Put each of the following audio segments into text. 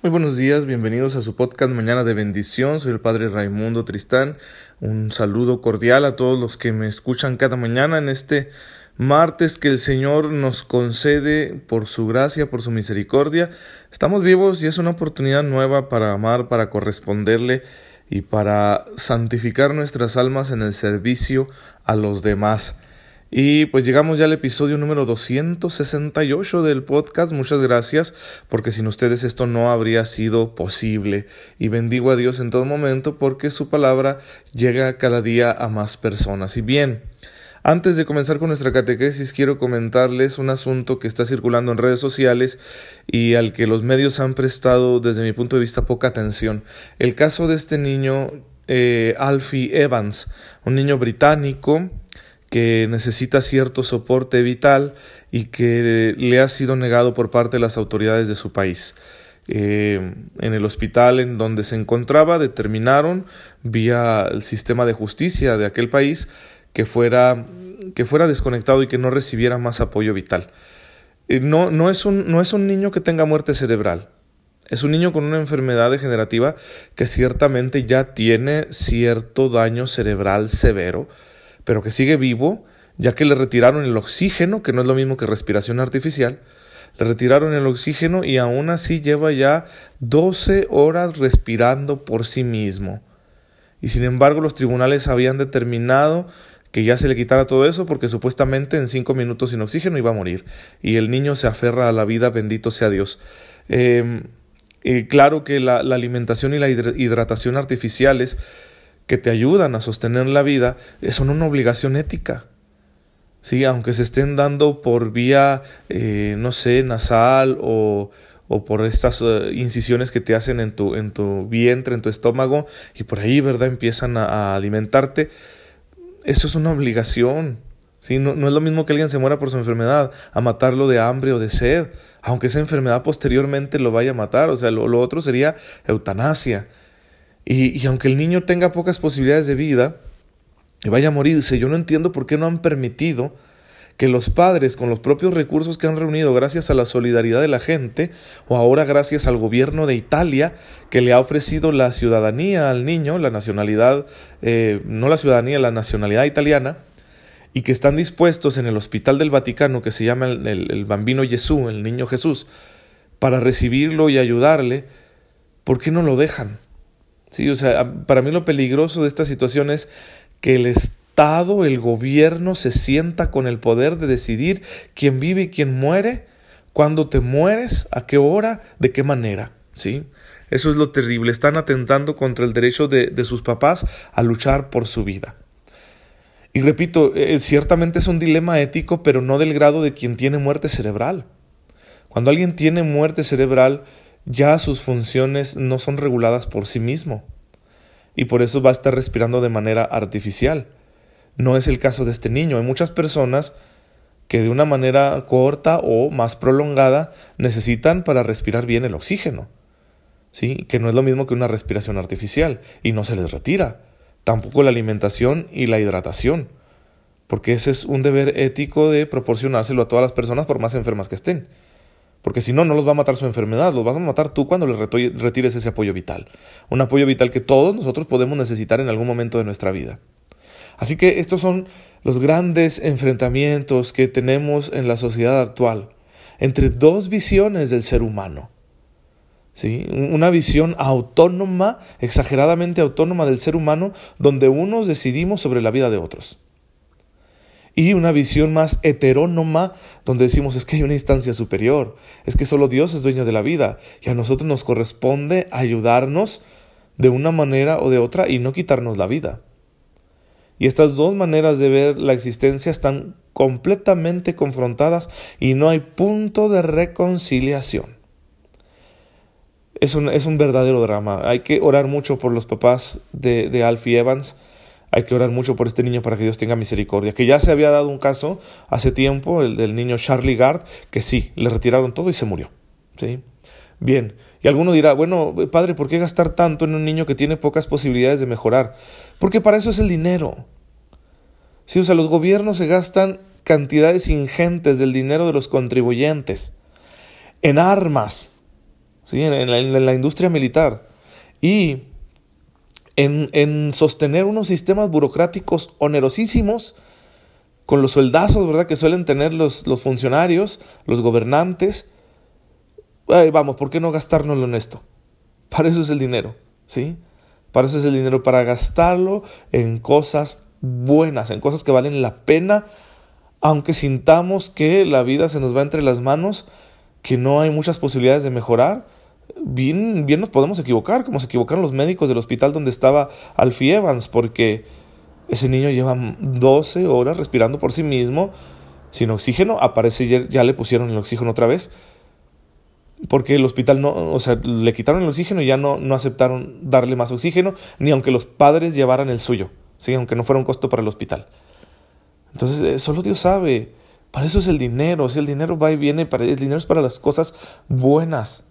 Muy buenos días, bienvenidos a su podcast Mañana de Bendición. Soy el Padre Raimundo Tristán. Un saludo cordial a todos los que me escuchan cada mañana en este martes que el Señor nos concede por su gracia, por su misericordia. Estamos vivos y es una oportunidad nueva para amar, para corresponderle y para santificar nuestras almas en el servicio a los demás. Y pues llegamos ya al episodio número 268 del podcast. Muchas gracias porque sin ustedes esto no habría sido posible. Y bendigo a Dios en todo momento porque su palabra llega cada día a más personas. Y bien, antes de comenzar con nuestra catequesis, quiero comentarles un asunto que está circulando en redes sociales y al que los medios han prestado, desde mi punto de vista, poca atención. El caso de este niño, eh, Alfie Evans, un niño británico que necesita cierto soporte vital y que le ha sido negado por parte de las autoridades de su país. Eh, en el hospital en donde se encontraba determinaron vía el sistema de justicia de aquel país que fuera, que fuera desconectado y que no recibiera más apoyo vital. Eh, no, no, es un, no es un niño que tenga muerte cerebral, es un niño con una enfermedad degenerativa que ciertamente ya tiene cierto daño cerebral severo, pero que sigue vivo, ya que le retiraron el oxígeno, que no es lo mismo que respiración artificial, le retiraron el oxígeno y aún así lleva ya 12 horas respirando por sí mismo. Y sin embargo los tribunales habían determinado que ya se le quitara todo eso porque supuestamente en cinco minutos sin oxígeno iba a morir. Y el niño se aferra a la vida, bendito sea Dios. Eh, claro que la, la, alimentación y la hidratación artificiales que te ayudan a sostener la vida eh, son una obligación ética. Sí, aunque se estén dando por vía, eh, no sé, nasal o, o por estas uh, incisiones que te hacen en tu, en tu vientre, en tu estómago, y por ahí, ¿verdad?, empiezan a, a alimentarte. Eso es una obligación. ¿sí? No, no, es lo mismo que alguien se muera por su enfermedad, a matarlo de hambre o de sed, aunque esa enfermedad posteriormente lo vaya a matar. O sea, lo, lo otro sería eutanasia. Y, y, aunque el niño tenga pocas posibilidades de vida y vaya a morirse, yo no entiendo por qué no han permitido que los padres, con los propios recursos que han reunido gracias a la solidaridad de la gente, o ahora gracias al gobierno de Italia, que le ha ofrecido la ciudadanía al niño, la nacionalidad, eh, no la ciudadanía, la nacionalidad italiana, y que están dispuestos en el hospital del Vaticano, que se llama el, el, el Bambino Jesús, el niño Jesús, para recibirlo y ayudarle, ¿por qué no lo dejan? Sí, o sea, para mí lo peligroso de esta situación es que el Estado, el gobierno se sienta con el poder de decidir quién vive y quién muere, cuándo te mueres, a qué hora, de qué manera, ¿sí? Eso es lo terrible, están atentando contra el derecho de, de sus papás a luchar por su vida. Y repito, eh, ciertamente es un dilema ético, pero no del grado de quien tiene muerte cerebral. Cuando alguien tiene muerte cerebral, ya sus funciones no son reguladas por sí mismo y por eso va a estar respirando de manera artificial. No es el caso de este niño. Hay muchas personas que de una manera corta o más prolongada necesitan para respirar bien el oxígeno. ¿Sí? Que no es lo mismo que una respiración artificial y no se les retira. Tampoco la alimentación y la hidratación. Porque ese es un deber ético de proporcionárselo a todas las personas por más enfermas que estén. Porque si no, no los va a matar su enfermedad, los vas a matar tú cuando les retires ese apoyo vital. Un apoyo vital que todos nosotros podemos necesitar en algún momento de nuestra vida. Así que estos son los grandes enfrentamientos que tenemos en la sociedad actual entre dos visiones del ser humano. ¿Sí? Una visión autónoma, exageradamente autónoma del ser humano, donde unos decidimos sobre la vida de otros y una visión más heterónoma donde decimos es que hay una instancia superior, es que solo Dios es dueño de la vida y a nosotros nos corresponde ayudarnos de una manera o de otra y no quitarnos la vida. Y estas dos maneras de ver la existencia están completamente confrontadas y no hay punto de reconciliación. Es un, es un verdadero drama. Hay que orar mucho por los papás de, de Alfie Evans hay que orar mucho por este niño para que Dios tenga misericordia. Que ya se había dado un caso hace tiempo, el del niño Charlie Gard, que sí, le retiraron todo y se murió. ¿Sí? Bien. Y alguno dirá, bueno, padre, ¿por qué gastar tanto en un niño que tiene pocas posibilidades de mejorar? Porque para eso es el dinero. Sí, o sea, los gobiernos se gastan cantidades ingentes del dinero de los contribuyentes en armas, ¿sí? en, la, industria militar. Y en, en, sostener unos sistemas burocráticos onerosísimos con los sueldazos, ¿verdad?, que suelen tener los, los funcionarios, los gobernantes. vamos, ¿por qué no gastárnoslo en esto? Para eso es el dinero, ¿sí? Para eso es el dinero, para gastarlo en cosas buenas, en cosas que valen la pena, aunque sintamos que la vida se nos va entre las manos, que no hay muchas posibilidades de mejorar. Bien, bien nos podemos equivocar, como se equivocaron los médicos del hospital donde estaba Alfie Evans, porque ese niño lleva 12 horas respirando por sí mismo, sin oxígeno, aparece ya, ya le pusieron el oxígeno otra vez, porque el hospital no, o sea, le quitaron el oxígeno y ya no, no aceptaron darle más oxígeno, ni aunque los padres llevaran el suyo, ¿sí? aunque no fuera un costo para el hospital. Entonces, eh, solo Dios sabe. Para eso es el dinero. Si el dinero va y viene, para, el dinero es para las cosas buenas.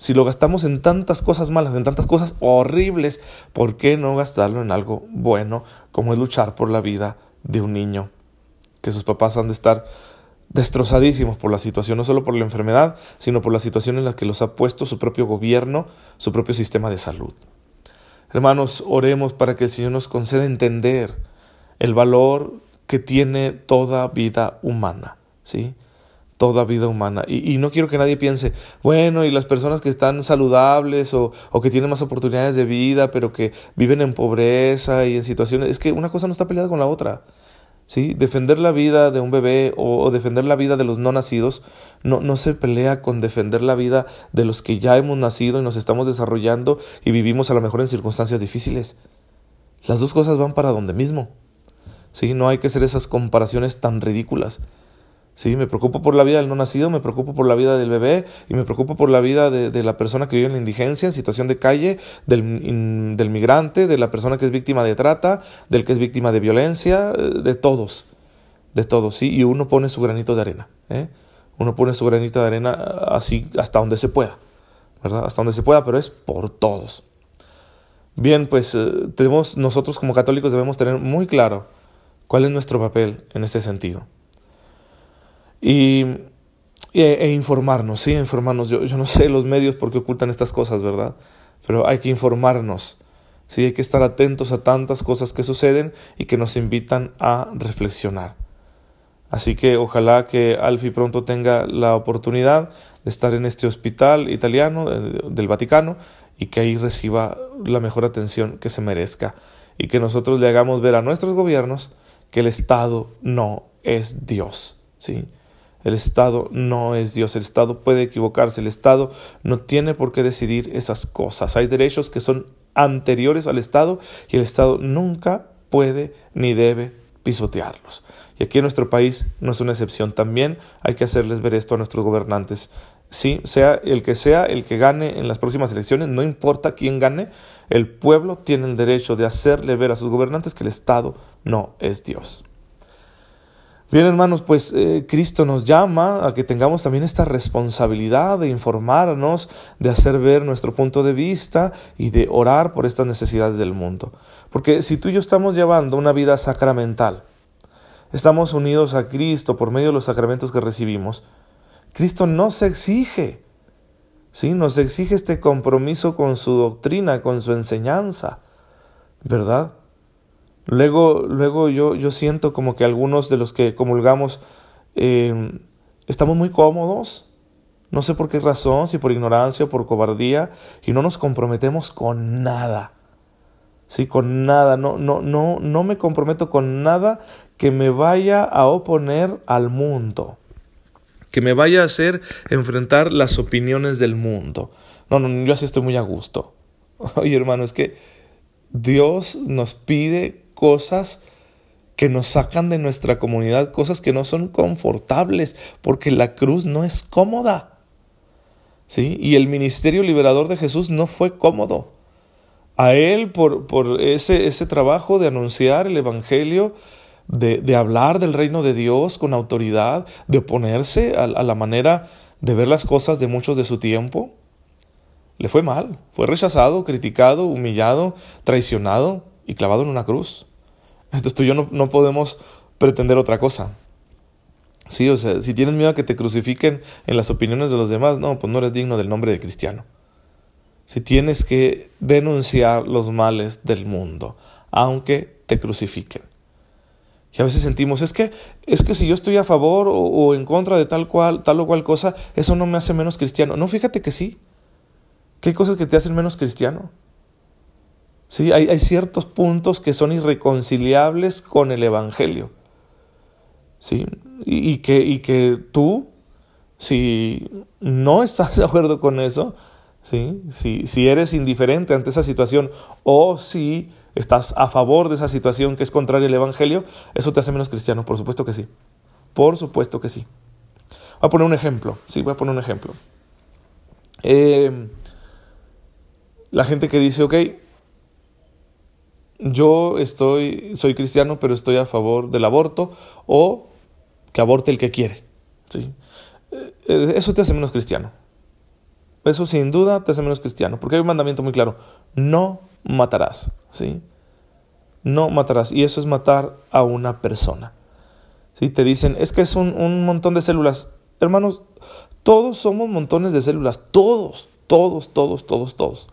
Si lo gastamos en tantas cosas malas, en tantas cosas horribles, ¿por qué no gastarlo en algo bueno como es luchar por la vida de un niño? Que sus papás han de estar destrozadísimos por la situación, no solo por la enfermedad, sino por la situación en la que los ha puesto su propio gobierno, su propio sistema de salud. Hermanos, oremos para que el Señor nos conceda entender el valor que tiene toda vida humana, ¿sí? Toda vida humana. Y, no quiero que nadie piense, bueno, y las personas que están saludables o, o que tienen más oportunidades de vida, pero que viven en pobreza y en situaciones, es que una cosa no está peleada con la otra. ¿sí? Defender la vida de un bebé o, defender la vida de los no nacidos no, no se pelea con defender la vida de los que ya hemos nacido y nos estamos desarrollando y vivimos a lo mejor en circunstancias difíciles. Las dos cosas van para donde mismo. ¿sí? No hay que hacer esas comparaciones tan ridículas. Sí, me preocupo por la vida del no nacido, me preocupo por la vida del bebé y me preocupo por la vida de, la persona que vive en la indigencia, en situación de calle, del, del, migrante, de la persona que es víctima de trata, del que es víctima de violencia, eh, de todos, de todos, sí, y uno pone su granito de arena, ¿eh? uno pone su granito de arena así hasta donde se pueda, ¿verdad? Hasta donde se pueda, pero es por todos. Bien, pues eh, tenemos, nosotros como católicos debemos tener muy claro cuál es nuestro papel en este sentido y, e, informarnos, sí, informarnos. Yo, yo no sé los medios por qué ocultan estas cosas, ¿verdad? Pero hay que informarnos. Sí, hay que estar atentos a tantas cosas que suceden y que nos invitan a reflexionar. Así que ojalá que Alfi pronto tenga la oportunidad de estar en este hospital italiano del Vaticano y que ahí reciba la mejor atención que se merezca y que nosotros le hagamos ver a nuestros gobiernos que el Estado no es Dios, ¿sí? El Estado no es Dios, el Estado puede equivocarse, el Estado no tiene por qué decidir esas cosas. Hay derechos que son anteriores al Estado y el Estado nunca puede ni debe pisotearlos. Y aquí en nuestro país no es una excepción. También hay que hacerles ver esto a nuestros gobernantes. Sí, sea el que sea el que gane en las próximas elecciones, no importa quién gane, el pueblo tiene el derecho de hacerle ver a sus gobernantes que el Estado no es Dios. Bien, hermanos, pues eh, Cristo nos llama a que tengamos también esta responsabilidad de informarnos, de hacer ver nuestro punto de vista y de orar por estas necesidades del mundo. Porque si tú y yo estamos llevando una vida sacramental, estamos unidos a Cristo por medio de los sacramentos que recibimos, Cristo nos exige, ¿sí? Nos exige este compromiso con su doctrina, con su enseñanza, ¿verdad? Luego, luego yo, yo siento como que algunos de los que comulgamos eh, estamos muy cómodos, no sé por qué razón, si por ignorancia o por cobardía, y no nos comprometemos con nada. Sí, con nada, no, no, no, no me comprometo con nada que me vaya a oponer al mundo, que me vaya a hacer enfrentar las opiniones del mundo. No, no, yo así estoy muy a gusto. Oye, hermano, es que Dios nos pide cosas que nos sacan de nuestra comunidad, cosas que no son confortables, porque la cruz no es cómoda. ¿Sí? Y el ministerio liberador de Jesús no fue cómodo. A él, por, por ese, ese trabajo de anunciar el Evangelio, de, de, hablar del reino de Dios con autoridad, de oponerse a, a la manera de ver las cosas de muchos de su tiempo, le fue mal, fue rechazado, criticado, humillado, traicionado y clavado en una cruz. Entonces tú y yo no, podemos pretender otra cosa. Sí, o sea, si tienes miedo a que te crucifiquen en las opiniones de los demás, no, pues no eres digno del nombre de cristiano. Si tienes que denunciar los males del mundo, aunque te crucifiquen. Y a veces sentimos, es que, es que si yo estoy a favor o, en contra de tal cual, tal o cual cosa, eso no me hace menos cristiano. No, fíjate que sí. ¿Qué cosas que te hacen menos cristiano? Sí, hay, hay ciertos puntos que son irreconciliables con el Evangelio. ¿Sí? Y, que, y que tú, si no estás de acuerdo con eso, ¿sí? si, si eres indiferente ante esa situación o si estás a favor de esa situación que es contraria al Evangelio, eso te hace menos cristiano, por supuesto que sí. Por supuesto que sí. Voy a poner un ejemplo, sí, voy a poner un ejemplo. Eh, la gente que dice, ok, yo estoy, soy cristiano, pero estoy a favor del aborto, o que aborte el que quiere. ¿sí? Eh, eso te hace menos cristiano. Eso sin duda te hace menos cristiano, porque hay un mandamiento muy claro, no matarás, ¿sí? No matarás, y eso es matar a una persona. Si Te dicen, es que es un, un montón de células. Hermanos, todos somos montones de células, todos, todos, todos, todos, todos.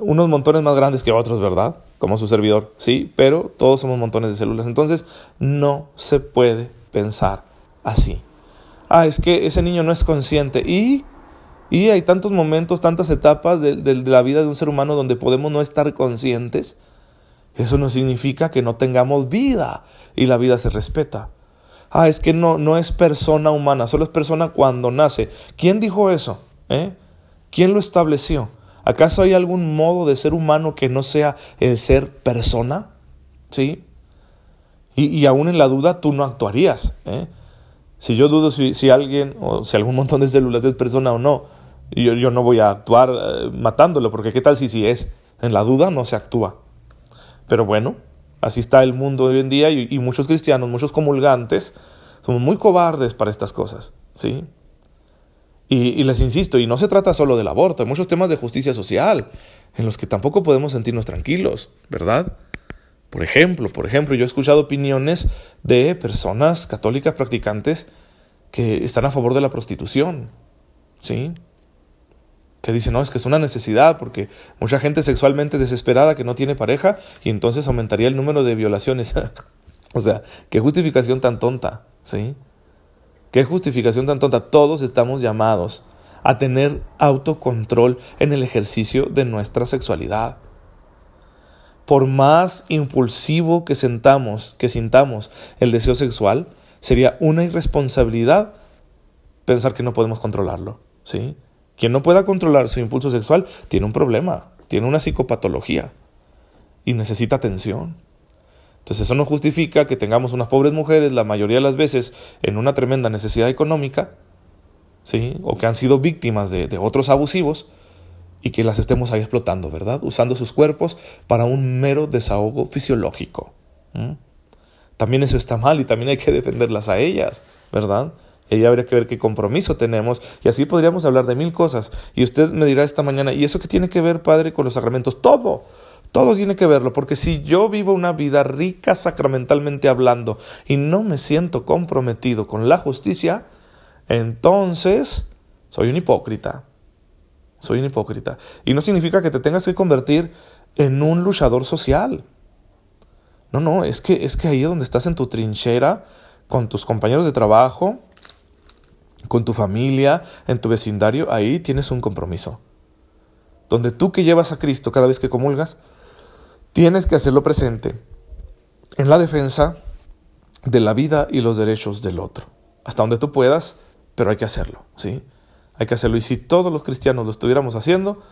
Unos montones más grandes que otros, ¿verdad? Como su servidor, sí, pero todos somos montones de células. Entonces, no se puede pensar así. Ah, es que ese niño no es consciente. Y y hay tantos momentos, tantas etapas de, la vida de un ser humano donde podemos no estar conscientes. Eso no significa que no tengamos vida y la vida se respeta. Ah, es que no, no es persona humana, solo es persona cuando nace. ¿Quién dijo eso? ¿Eh? ¿Quién lo estableció? ¿Acaso hay algún modo de ser humano que no sea el ser persona? ¿Sí? Y, y aún en la duda tú no actuarías. ¿eh? Si yo dudo si, si, alguien o si algún montón de células es persona o no, yo, yo no voy a actuar eh, matándolo, porque qué tal si sí es. En la duda no se actúa. Pero bueno, así está el mundo hoy en día y, muchos cristianos, muchos comulgantes, somos muy cobardes para estas cosas, ¿sí? Y, les insisto, y no se trata solo del aborto, hay muchos temas de justicia social en los que tampoco podemos sentirnos tranquilos, ¿verdad? Por ejemplo, por ejemplo, yo he escuchado opiniones de personas católicas practicantes que están a favor de la prostitución, ¿sí? que dice, no, es que es una necesidad porque mucha gente sexualmente desesperada que no tiene pareja y entonces aumentaría el número de violaciones. o sea, qué justificación tan tonta, ¿sí? Qué justificación tan tonta. Todos estamos llamados a tener autocontrol en el ejercicio de nuestra sexualidad. Por más impulsivo que sentamos, que sintamos el deseo sexual, sería una irresponsabilidad pensar que no podemos controlarlo, ¿sí? Quien no pueda controlar su impulso sexual tiene un problema, tiene una psicopatología y necesita atención. Entonces eso no justifica que tengamos unas pobres mujeres la mayoría de las veces en una tremenda necesidad económica, ¿sí? o que han sido víctimas de, otros abusivos y que las estemos ahí explotando, ¿verdad? Usando sus cuerpos para un mero desahogo fisiológico. También eso está mal y también hay que defenderlas a ellas, ¿verdad? Y habría que ver qué compromiso tenemos. Y así podríamos hablar de mil cosas. Y usted me dirá esta mañana, ¿y eso qué tiene que ver, Padre, con los sacramentos? Todo. Todo tiene que verlo, porque si yo vivo una vida rica sacramentalmente hablando y no me siento comprometido con la justicia, entonces soy un hipócrita. Soy un hipócrita. Y no significa que te tengas que convertir en un luchador social. No, no, es que, es que ahí donde estás en tu trinchera, con tus compañeros de trabajo, con tu familia, en tu vecindario, ahí tienes un compromiso. Donde tú que llevas a Cristo cada vez que comulgas, tienes que hacerlo presente en la defensa de la vida y los derechos del otro. Hasta donde tú puedas, pero hay que hacerlo, ¿sí? Hay que hacerlo. Y si todos los cristianos lo estuviéramos haciendo,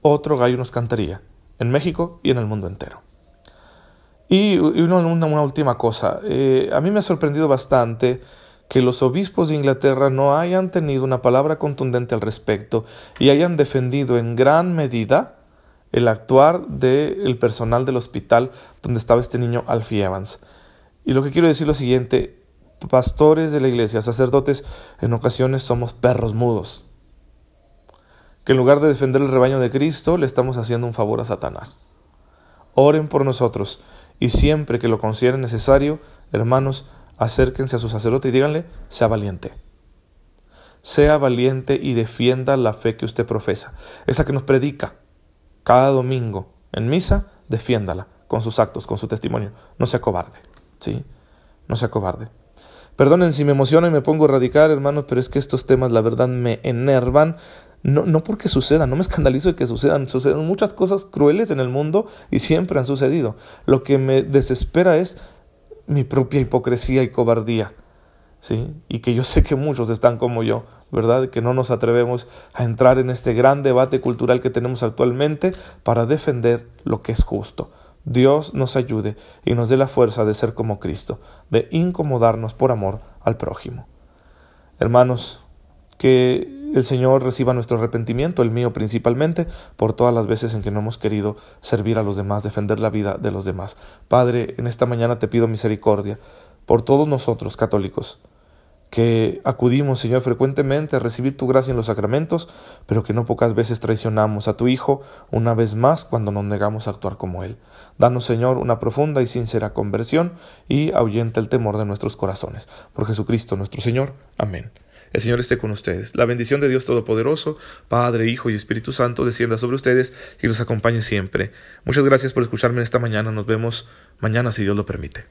otro gallo nos cantaría, en México y en el mundo entero. Y una, última cosa, eh, a mí me ha sorprendido bastante que los obispos de Inglaterra no hayan tenido una palabra contundente al respecto y hayan defendido en gran medida el actuar del personal del hospital donde estaba este niño Alfie Evans. Y lo que quiero decir es lo siguiente, pastores de la iglesia, sacerdotes, en ocasiones somos perros mudos. Que en lugar de defender el rebaño de Cristo, le estamos haciendo un favor a Satanás. Oren por nosotros y siempre que lo consideren necesario, hermanos, acérquense a su sacerdote y díganle, sea valiente. Sea valiente y defienda la fe que usted profesa, esa que nos predica cada domingo en misa, defiéndala con sus actos, con su testimonio. No sea cobarde, ¿sí? No sea cobarde. Perdonen si me emociono y me pongo a radicar, hermanos, pero es que estos temas, la verdad, me enervan. No, no porque sucedan, no me escandalizo de que sucedan. Suceden muchas cosas crueles en el mundo y siempre han sucedido. Lo que me desespera es mi propia hipocresía y cobardía. ¿Sí? Y que yo sé que muchos están como yo, ¿verdad? Que no nos atrevemos a entrar en este gran debate cultural que tenemos actualmente para defender lo que es justo. Dios nos ayude y nos dé la fuerza de ser como Cristo, de incomodarnos por amor al prójimo. Hermanos, que el Señor reciba nuestro arrepentimiento, el mío principalmente, por todas las veces en que no hemos querido servir a los demás, defender la vida de los demás. Padre, en esta mañana te pido misericordia por todos nosotros católicos, que acudimos, Señor, frecuentemente a recibir tu gracia en los sacramentos, pero que no pocas veces traicionamos a tu Hijo una vez más cuando nos negamos a actuar como Él. Danos, Señor, una profunda y sincera conversión y ahuyenta el temor de nuestros corazones. Por Jesucristo nuestro Señor. Amén. El Señor esté con ustedes. La bendición de Dios Todopoderoso, Padre, Hijo y Espíritu Santo, descienda sobre ustedes y los acompañe siempre. Muchas gracias por escucharme esta mañana. Nos vemos mañana si Dios lo permite.